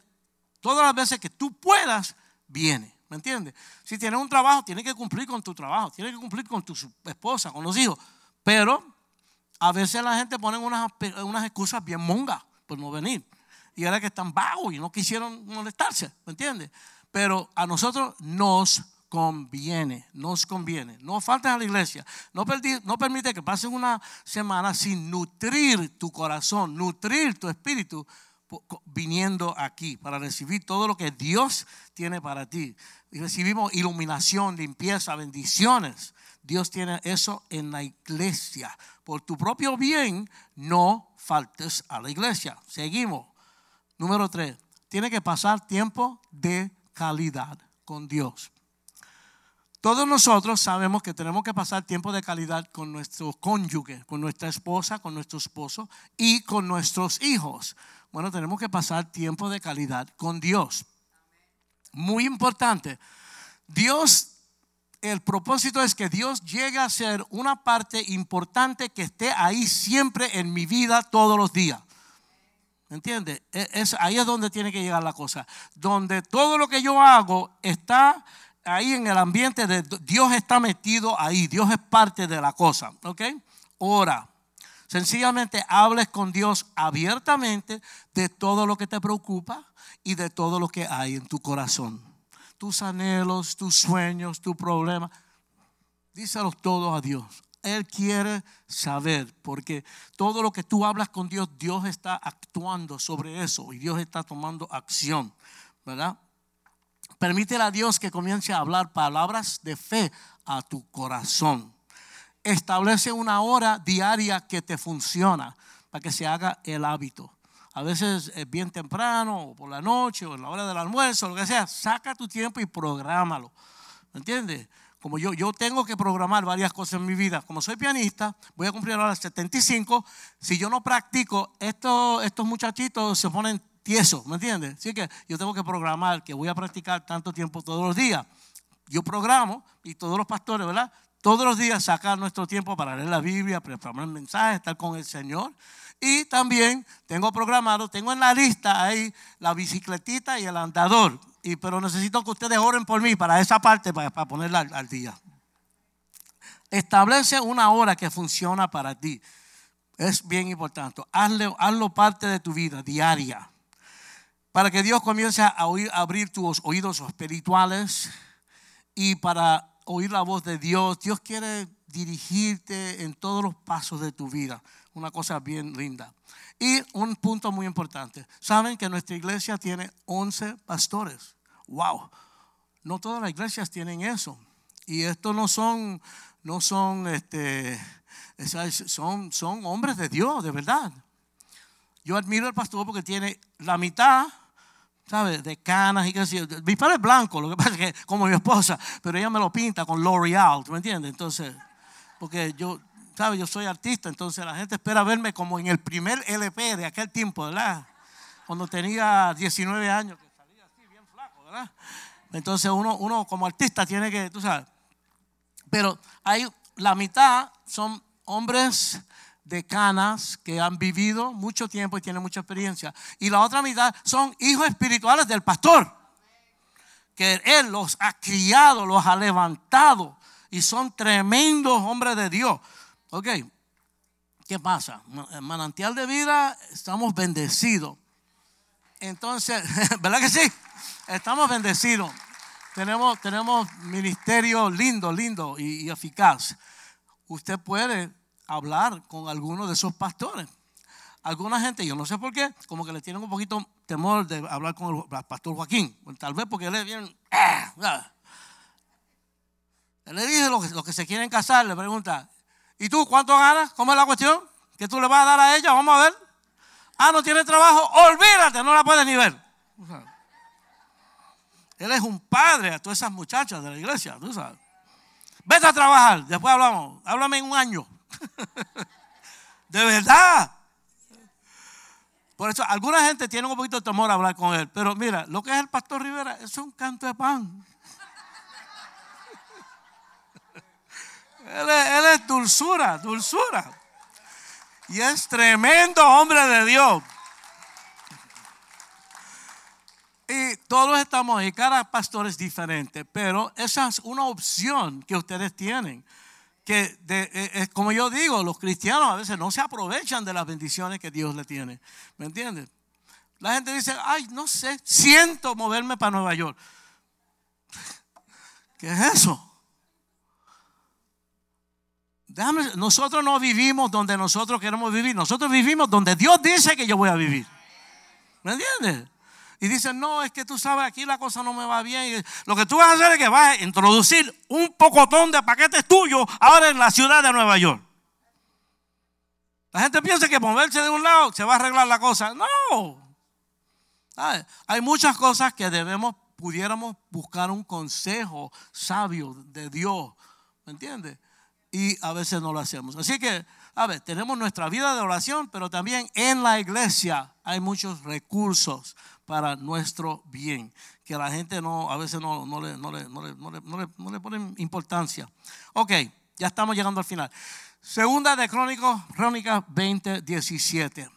todas las veces que tú puedas, viene. ¿Me entiendes? Si tienes un trabajo, tienes que cumplir con tu trabajo, tienes que cumplir con tu esposa, con los hijos. Pero a veces la gente pone unas, unas excusas bien mongas por no venir y ahora que están vagos y no quisieron molestarse, ¿me entiendes? Pero a nosotros nos conviene, nos conviene. No faltes a la iglesia. No, no permite que pasen una semana sin nutrir tu corazón, nutrir tu espíritu viniendo aquí para recibir todo lo que Dios tiene para ti. Y recibimos iluminación, limpieza, bendiciones. Dios tiene eso en la iglesia. Por tu propio bien, no faltes a la iglesia. Seguimos. Número tres, tiene que pasar tiempo de calidad con Dios. Todos nosotros sabemos que tenemos que pasar tiempo de calidad con nuestro cónyuge, con nuestra esposa, con nuestro esposo y con nuestros hijos. Bueno, tenemos que pasar tiempo de calidad con Dios. Muy importante. Dios el propósito es que Dios llegue a ser una parte importante que esté ahí siempre en mi vida todos los días. ¿Me entiendes? E, es, ahí es donde tiene que llegar la cosa. Donde todo lo que yo hago está ahí en el ambiente de Dios está metido ahí. Dios es parte de la cosa. ¿Ok? Ora. Sencillamente hables con Dios abiertamente de todo lo que te preocupa y de todo lo que hay en tu corazón tus anhelos, tus sueños, tu problema. Díselos todos a Dios. Él quiere saber, porque todo lo que tú hablas con Dios, Dios está actuando sobre eso y Dios está tomando acción, ¿verdad? Permítele a Dios que comience a hablar palabras de fe a tu corazón. Establece una hora diaria que te funciona para que se haga el hábito a veces es bien temprano, o por la noche, o en la hora del almuerzo, lo que sea, saca tu tiempo y prográmalo. ¿Me entiendes? Como yo, yo tengo que programar varias cosas en mi vida. Como soy pianista, voy a cumplir ahora 75. Si yo no practico, estos, estos muchachitos se ponen tiesos, ¿me entiendes? Así que yo tengo que programar que voy a practicar tanto tiempo todos los días. Yo programo y todos los pastores, ¿verdad? Todos los días sacar nuestro tiempo para leer la Biblia, preparar mensajes, estar con el Señor. Y también tengo programado, tengo en la lista ahí la bicicletita y el andador. Y, pero necesito que ustedes oren por mí para esa parte, para, ponerla al, día. Establece una hora que funciona para ti. Es bien importante. Hazlo, parte de tu vida diaria. Para que Dios comience a, a abrir tus oídos espirituales y para oír la voz de Dios. Dios quiere dirigirte en todos los pasos de tu vida una cosa bien linda. Y un punto muy importante. Saben que nuestra iglesia tiene 11 pastores. ¡Wow! No todas las iglesias tienen eso. Y estos no son, no son, este, son, son hombres de Dios, de verdad. Yo admiro al pastor porque tiene la mitad, ¿sabes? De canas y qué sé. Mi padre es blanco, lo que pasa es que, como mi esposa, pero ella me lo pinta con L'Oreal, ¿me entiendes? Entonces, porque yo, ¿sabes? Yo soy artista, entonces la gente espera verme como en el primer LP de aquel tiempo, ¿verdad? Cuando tenía 19 años, que salía así, bien flaco, ¿verdad? Entonces uno, uno como artista tiene que, tú sabes. Pero hay, la mitad son hombres de canas que han vivido mucho tiempo y tienen mucha experiencia. Y la otra mitad son hijos espirituales del pastor. Que él los ha criado, los ha levantado y son tremendos hombres de Dios. Ok, ¿qué pasa? Manantial de vida estamos bendecidos. Entonces, ¿verdad que sí? Estamos bendecidos. Tenemos, tenemos ministerio lindo, lindo y, eficaz. Usted puede hablar con alguno de esos pastores. Alguna gente, yo no sé por qué, como que le tienen un poquito temor de hablar con el pastor Joaquín. Tal vez porque él es bien. Él le dice los los que se quieren casar, le pregunta, ¿Y tú cuánto ganas? ¿Cómo es la cuestión? ¿Que tú le vas a dar a ella? Vamos a ver. Ah, no tiene trabajo. Olvídate, no la puedes ni ver. Él es un padre a todas esas muchachas de la iglesia, tú sabes. Vete a trabajar, después hablamos. Háblame en un año. de verdad. Por eso, alguna gente tiene un poquito de temor a hablar con él. Pero mira, lo que es el pastor Rivera es un canto de pan. Él es, dulzura, dulzura. Y es tremendo hombre de Dios. Y todos estamos ahí, cada pastor es diferente, pero esa es una opción que ustedes tienen. Que, de, eh, eh, como yo digo, los cristianos a veces no se aprovechan de las bendiciones que Dios le tiene. ¿Me entiendes? La gente dice, ay, no sé, siento moverme para Nueva York. ¿Qué es eso? Nosotros no vivimos donde nosotros queremos vivir. Nosotros vivimos donde Dios dice que yo voy a vivir. ¿Me entiendes? Y dicen, no, es que tú sabes, aquí la cosa no me va bien. Lo que tú vas a hacer es que vas a introducir un pocotón de paquetes tuyos ahora en la ciudad de Nueva York. La gente piensa que moverse de un lado se va a arreglar la cosa. No. Hay muchas cosas que debemos, pudiéramos buscar un consejo sabio de Dios. ¿Me entiendes? Y a veces no lo hacemos. Así que, a ver, tenemos nuestra vida de oración, pero también en la iglesia hay muchos recursos para nuestro bien. Que la gente no, a veces no, no, le, no, le, no, le, no le ponen importancia. Ok, ya estamos llegando al final. Segunda de Crónicos, Crónicas 20, 17.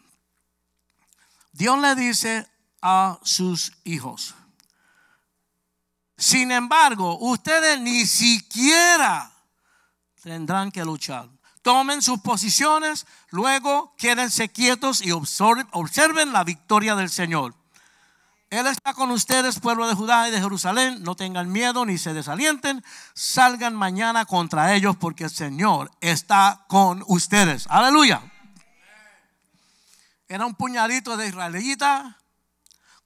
Dios le dice a sus hijos, sin embargo, ustedes ni siquiera tendrán que luchar. Tomen sus posiciones, luego quédense quietos y observen la victoria del Señor. Él está con ustedes, pueblo de Judá y de Jerusalén. No tengan miedo ni se desalienten. Salgan mañana contra ellos porque el Señor está con ustedes. Aleluya. Era un puñadito de israelitas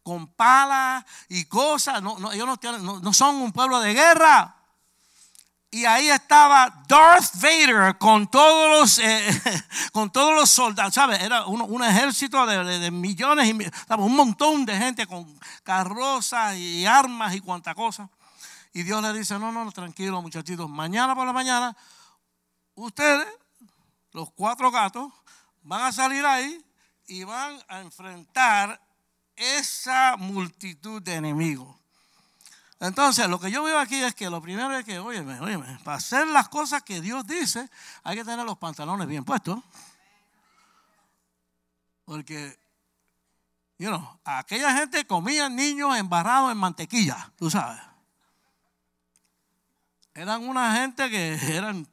con pala y cosas. No, ellos no, son un pueblo de guerra. Y ahí estaba Darth Vader con todos los, eh, con todos los soldados, ¿sabes? Era un, ejército de, millones, y, un montón de gente con carrozas y armas y cuanta cosa. Y Dios le dice, no, no, tranquilo muchachitos, mañana por la mañana, ustedes, los cuatro gatos, van a salir ahí y van a enfrentar esa multitud de enemigos. Entonces, lo que yo veo aquí es que lo primero es que, óyeme, óyeme, para hacer las cosas que Dios dice, hay que tener los pantalones bien puestos. Porque, you know, aquella gente comía niños embarrados en mantequilla, tú sabes. Eran una gente que eran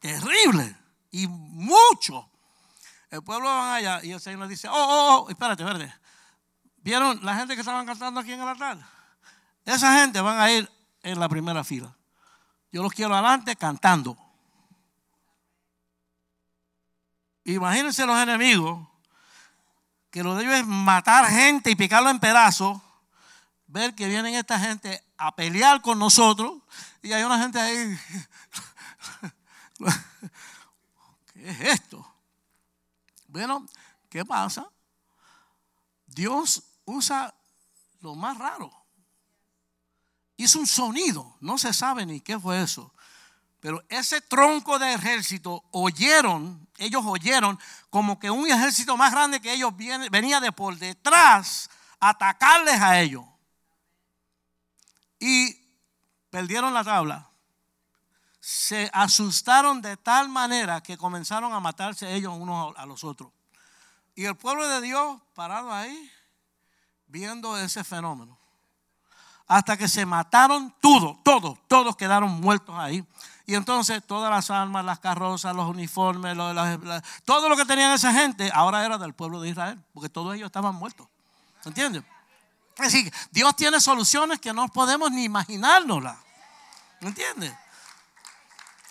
terribles y mucho. El pueblo va allá y el Señor le dice, oh, oh, oh, espérate, verde. ¿Vieron la gente que estaban cantando aquí en el altar? Esa gente van a ir en la primera fila. Yo los quiero adelante cantando. Imagínense los enemigos, que lo de ellos es matar gente y picarlo en pedazos, ver que vienen esta gente a pelear con nosotros y hay una gente ahí. ¿Qué es esto? Bueno, ¿qué pasa? Dios usa lo más raro hizo un sonido, no se sabe ni qué fue eso. Pero ese tronco de ejército oyeron, ellos oyeron como que un ejército más grande que ellos venía de por detrás a atacarles a ellos. Y perdieron la tabla. Se asustaron de tal manera que comenzaron a matarse ellos unos a los otros. Y el pueblo de Dios parado ahí viendo ese fenómeno hasta que se mataron todos, todos, todos quedaron muertos ahí. Y entonces todas las armas, las carrozas, los uniformes, todo lo que tenían esa gente, ahora era del pueblo de Israel, porque todos ellos estaban muertos. ¿Entiendes? Es decir, Dios tiene soluciones que no podemos ni imaginárnoslas. ¿Entiendes?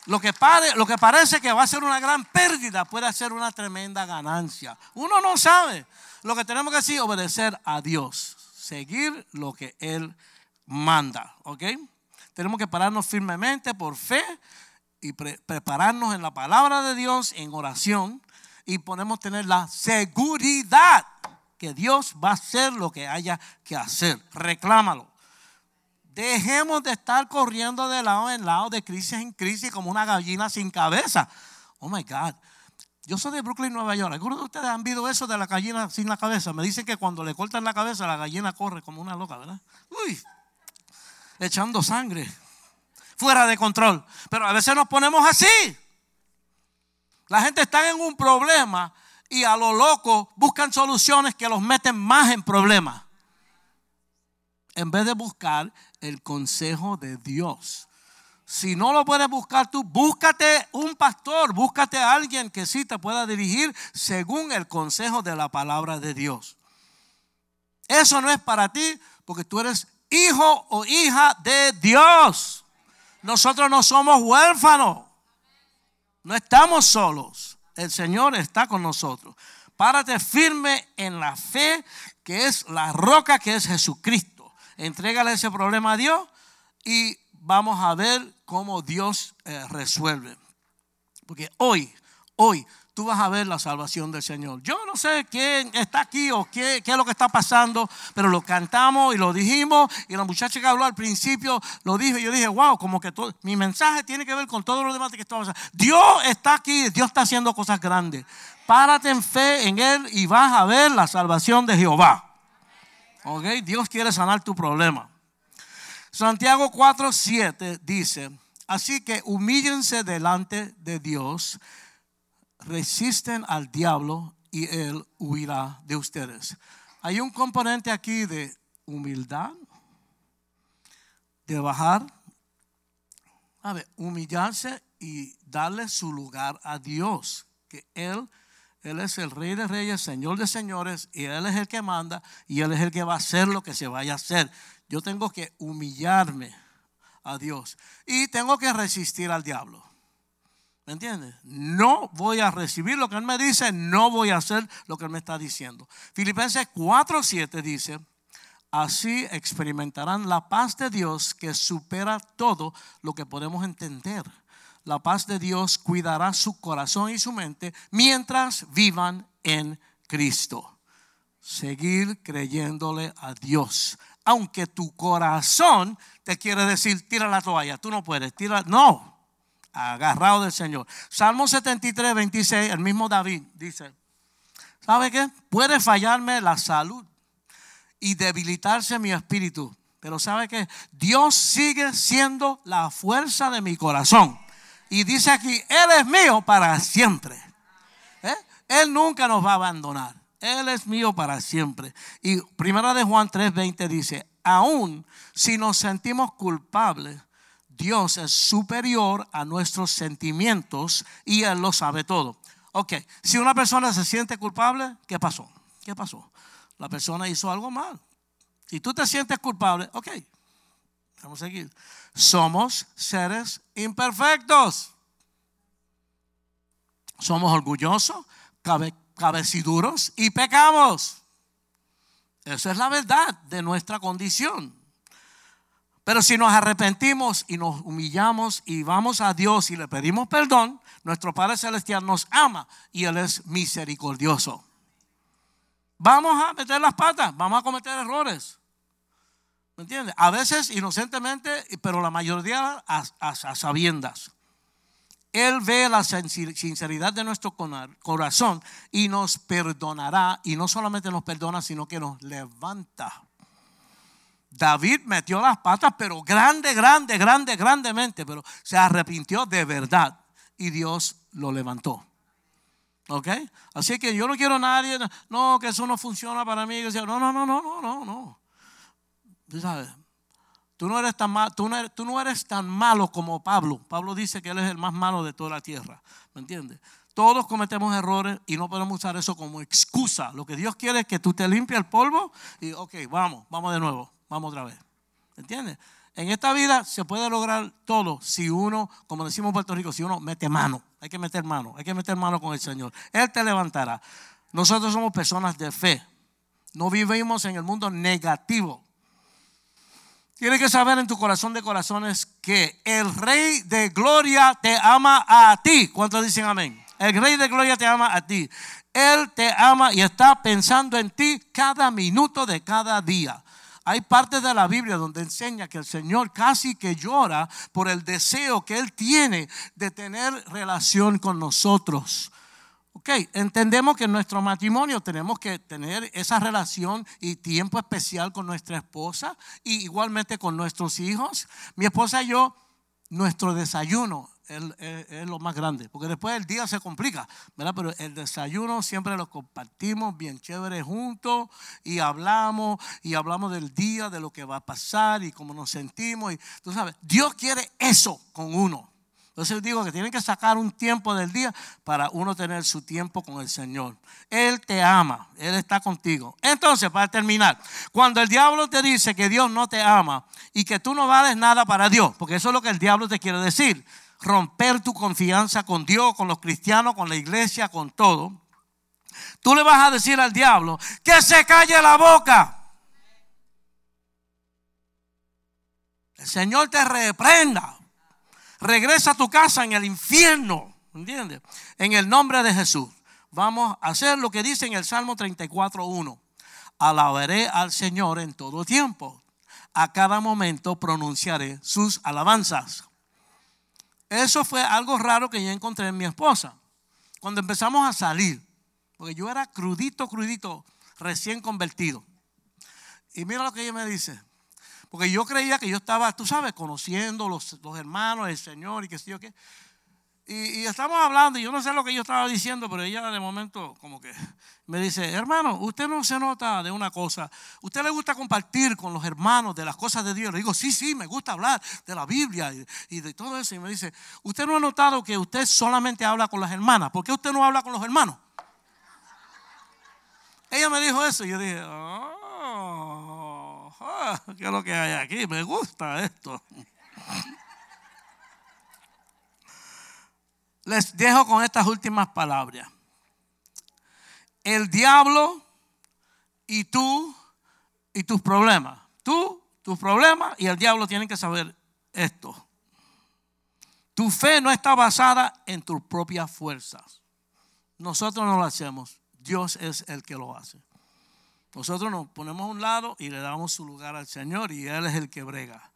Lo que, lo que parece que va a ser una gran pérdida puede ser una tremenda ganancia. Uno no sabe. Lo que tenemos que hacer es obedecer a Dios, seguir lo que Él manda, ¿ok? Tenemos que pararnos firmemente por fe y prepararnos en la palabra de Dios, en oración, y podemos tener la seguridad que Dios va a hacer lo que haya que hacer. Reclámalo. Dejemos de estar corriendo de lado en lado, de crisis en crisis, como una gallina sin cabeza. Oh my God. Yo soy de Brooklyn, Nueva York. ¿Algunos de ustedes han visto eso de la gallina sin la cabeza? Me dicen que cuando le cortan la cabeza, la gallina corre como una loca, ¿verdad? Uy, echando sangre, fuera de control. Pero a veces nos ponemos así. La gente está en un problema y a lo loco buscan soluciones que los meten más en problemas. En vez de buscar el consejo de Dios. Si no lo puedes buscar tú, búscate un pastor, búscate a alguien que sí te pueda dirigir según el consejo de la palabra de Dios. Eso no es para ti porque tú eres hijo o hija de Dios. Nosotros no somos huérfanos. No estamos solos. El Señor está con nosotros. Párate firme en la fe que es la roca que es Jesucristo. Entrégale ese problema a Dios y vamos a ver cómo Dios eh, resuelve. Porque hoy, hoy tú vas a ver la salvación del Señor. Yo no sé quién está aquí o qué, es lo que está pasando, pero lo cantamos y lo dijimos. Y la muchacha que habló al principio lo dijo. Y yo dije, wow, como que mi mensaje tiene que ver con todo lo demás que estamos haciendo. Dios está aquí, Dios está haciendo cosas grandes. Párate en fe en Él y vas a ver la salvación de Jehová. ¿Ok? Dios quiere sanar tu problema. Santiago 4:7 dice, así que humíllense delante de Dios, resisten al diablo y él huirá de ustedes. Hay un componente aquí de humildad, de bajar, a ver, humillarse y darle su lugar a Dios, que Él, Él es el Rey de Reyes, Señor de Señores, y Él es el que manda, y Él es el que va a hacer lo que se vaya a hacer. Yo tengo que humillarme a Dios y tengo que resistir al diablo. ¿Me entiendes? No voy a recibir lo que Él me dice, no voy a hacer lo que Él me está diciendo. Filipenses 4:7 dice, así experimentarán la paz de Dios que supera todo lo que podemos entender. La paz de Dios cuidará su corazón y su mente mientras vivan en Cristo. Seguir creyéndole a Dios. Aunque tu corazón te quiere decir, tira la toalla, tú no puedes, tira, no, agarrado del Señor. Salmo 73, 26, el mismo David dice, ¿sabe qué? Puede fallarme la salud y debilitarse mi espíritu, pero ¿sabe qué? Dios sigue siendo la fuerza de mi corazón. Y dice aquí, Él es mío para siempre. ¿Eh? Él nunca nos va a abandonar. Él es mío para siempre. Y primera de Juan 3:20 dice, aún si nos sentimos culpables, Dios es superior a nuestros sentimientos y Él lo sabe todo. Ok, si una persona se siente culpable, ¿qué pasó? ¿Qué pasó? La persona hizo algo mal. Si tú te sientes culpable, ok, vamos a seguir. Somos seres imperfectos. Somos orgullosos, cabe, cabeciduros y pecamos. Esa es la verdad de nuestra condición. Pero si nos arrepentimos y nos humillamos y vamos a Dios y le pedimos perdón, nuestro Padre Celestial nos ama y Él es misericordioso. Vamos a meter las patas, vamos a cometer errores. ¿Me entiendes? A veces inocentemente, pero la mayoría a, a sabiendas. Él ve la sinceridad de nuestro corazón y nos perdonará. Y no solamente nos perdona, sino que nos levanta. David metió las patas, pero grande, grande, grande, grandemente, pero se arrepintió de verdad y Dios lo levantó. ¿Ok? Así que yo no quiero a nadie, no, que eso no funciona para mí. No, no, no, no, no, no, no. Tú sabes, tú no eres tan eres, tú no eres tan malo como Pablo. Pablo dice que él es el más malo de toda la tierra. ¿Me entiendes? Todos cometemos errores y no podemos usar eso como excusa. Lo que Dios quiere es que tú te limpies el polvo y, ok, vamos, vamos de nuevo. Vamos otra vez. ¿Entiendes? En esta vida se puede lograr todo si uno, como decimos en Puerto Rico, si uno mete mano. Hay que meter mano, hay que meter mano con el Señor. Él te levantará. Nosotros somos personas de fe. No vivimos en el mundo negativo. Tienes que saber en tu corazón de corazones que el Rey de Gloria te ama a ti. ¿Cuántos dicen amén? El Rey de Gloria te ama a ti. Él te ama y está pensando en ti cada minuto de cada día. Hay partes de la Biblia donde enseña que el Señor casi que llora por el deseo que Él tiene de tener relación con nosotros. Ok, entendemos que en nuestro matrimonio tenemos que tener esa relación y tiempo especial con nuestra esposa y igualmente con nuestros hijos. Mi esposa y yo, nuestro desayuno es, lo más grande, porque después el día se complica, ¿verdad? Pero el desayuno siempre lo compartimos bien chévere juntos y hablamos y hablamos del día, de lo que va a pasar y cómo nos sentimos. Y tú sabes, Dios quiere eso con uno. Entonces digo que tienen que sacar un tiempo del día para uno tener su tiempo con el Señor. Él te ama, Él está contigo. Entonces, para terminar, cuando el diablo te dice que Dios no te ama y que tú no vales nada para Dios, porque eso es lo que el diablo te quiere decir, romper tu confianza con Dios, con los cristianos, con la iglesia, con todo, tú le vas a decir al diablo que se calle la boca. El Señor te reprenda. Regresa a tu casa en el infierno. ¿Entiendes? En el nombre de Jesús. Vamos a hacer lo que dice en el Salmo 34.1. Alabaré al Señor en todo tiempo. A cada momento pronunciaré sus alabanzas. Eso fue algo raro que yo encontré en mi esposa. Cuando empezamos a salir, porque yo era crudito, crudito, recién convertido. Y mira lo que ella me dice. Porque yo creía que yo estaba, tú sabes, conociendo los, los hermanos, el Señor y qué sé yo qué. Y, estamos hablando, y yo no sé lo que yo estaba diciendo, pero ella de momento como que me dice, hermano, usted no se nota de una cosa, usted le gusta compartir con los hermanos de las cosas de Dios. Le digo, sí, sí, me gusta hablar de la Biblia y, de todo eso. Y me dice, usted no ha notado que usted solamente habla con las hermanas, ¿por qué usted no habla con los hermanos? Ella me dijo eso y yo dije, oh, ah, ¿qué es lo que hay aquí? Me gusta esto. Les dejo con estas últimas palabras. El diablo y tú y tus problemas. Tú, tus problemas y el diablo tienen que saber esto. Tu fe no está basada en tus propias fuerzas. Nosotros no lo hacemos. Dios es el que lo hace. Nosotros nos ponemos a un lado y le damos su lugar al Señor y Él es el que brega.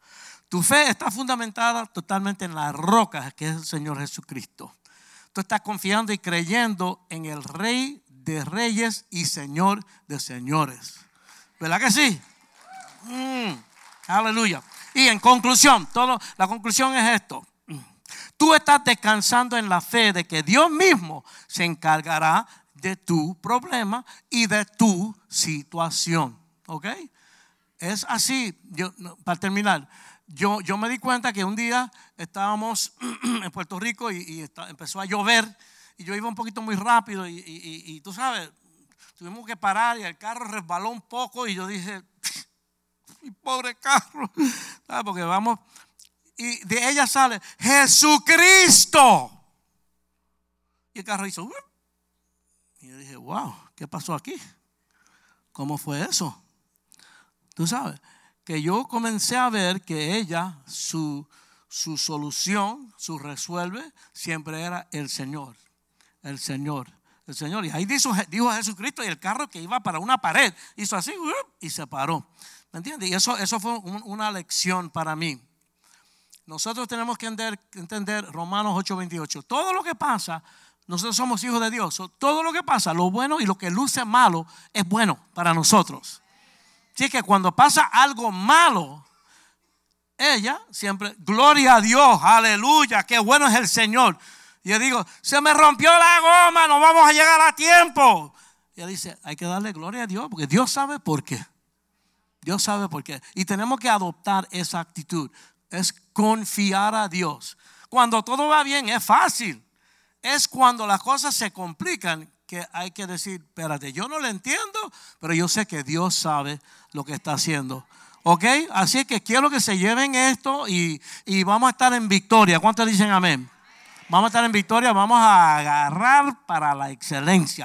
Tu fe está fundamentada totalmente en la roca que es el Señor Jesucristo. Tú estás confiando y creyendo en el Rey de Reyes y Señor de Señores. ¿Verdad que sí? Mm, aleluya. Y en conclusión, todo, la conclusión es esto. Tú estás descansando en la fe de que Dios mismo se encargará de tu problema y de tu situación. ¿Ok? Es así. Para terminar, yo, yo me di cuenta que un día estábamos en Puerto Rico y, empezó a llover y yo iba un poquito muy rápido y, y, tú sabes, tuvimos que parar y el carro resbaló un poco y yo dije, mi pobre carro, porque vamos, y de ella sale, Jesucristo. Y el carro hizo, y yo dije, wow, ¿qué pasó aquí? ¿Cómo fue eso? Tú sabes, que yo comencé a ver que ella, su, su solución, su resuelve, siempre era el Señor. El Señor. El Señor. Y ahí dijo, dijo Jesucristo y el carro que iba para una pared hizo así y se paró. ¿Me entiendes? Y eso, eso fue una lección para mí. Nosotros tenemos que entender, entender Romanos 8:28. Todo lo que pasa nosotros somos hijos de Dios. Todo lo que pasa, lo bueno y lo que luce malo, es bueno para nosotros. Así que cuando pasa algo malo, ella siempre, gloria a Dios, aleluya, qué bueno es el Señor. Y yo digo, se me rompió la goma, no vamos a llegar a tiempo. Ella dice, hay que darle gloria a Dios, porque Dios sabe por qué. Dios sabe por qué. Y tenemos que adoptar esa actitud. Es confiar a Dios. Cuando todo va bien, es fácil es cuando las cosas se complican que hay que decir, espérate, yo no lo entiendo, pero yo sé que Dios sabe lo que está haciendo. ¿Ok? Así que quiero que se lleven esto y, y vamos a estar en victoria. ¿Cuántos dicen amén? Vamos a estar en victoria, vamos a agarrar para la excelencia.